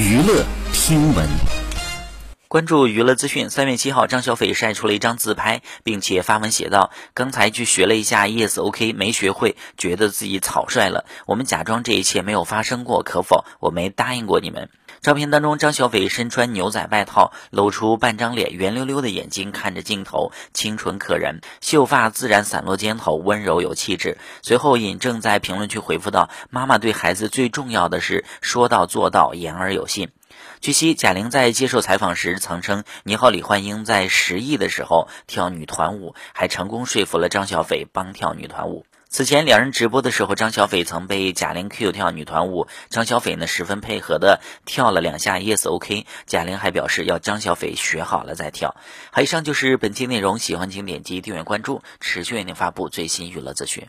娱乐新闻，关注娱乐资讯。三月七号，张小斐晒出了一张自拍，并且发文写道：“刚才去学了一下 Yes OK，没学会，觉得自己草率了。我们假装这一切没有发生过，可否？我没答应过你们。”照片当中，张小斐身穿牛仔外套，露出半张脸，圆溜溜的眼睛看着镜头，清纯可人，秀发自然散落肩头，温柔有气质。随后，尹正在评论区回复道：“妈妈对孩子最重要的是说到做到，言而有信。”据悉，贾玲在接受采访时曾称：“你好，李焕英在十亿的时候跳女团舞，还成功说服了张小斐帮跳女团舞。”此前两人直播的时候，张小斐曾被贾玲 Q 跳女团舞，张小斐呢十分配合的跳了两下 Yes OK，贾玲还表示要张小斐学好了再跳。好，以上就是本期内容，喜欢请点击订阅关注，持续为您发布最新娱乐资讯。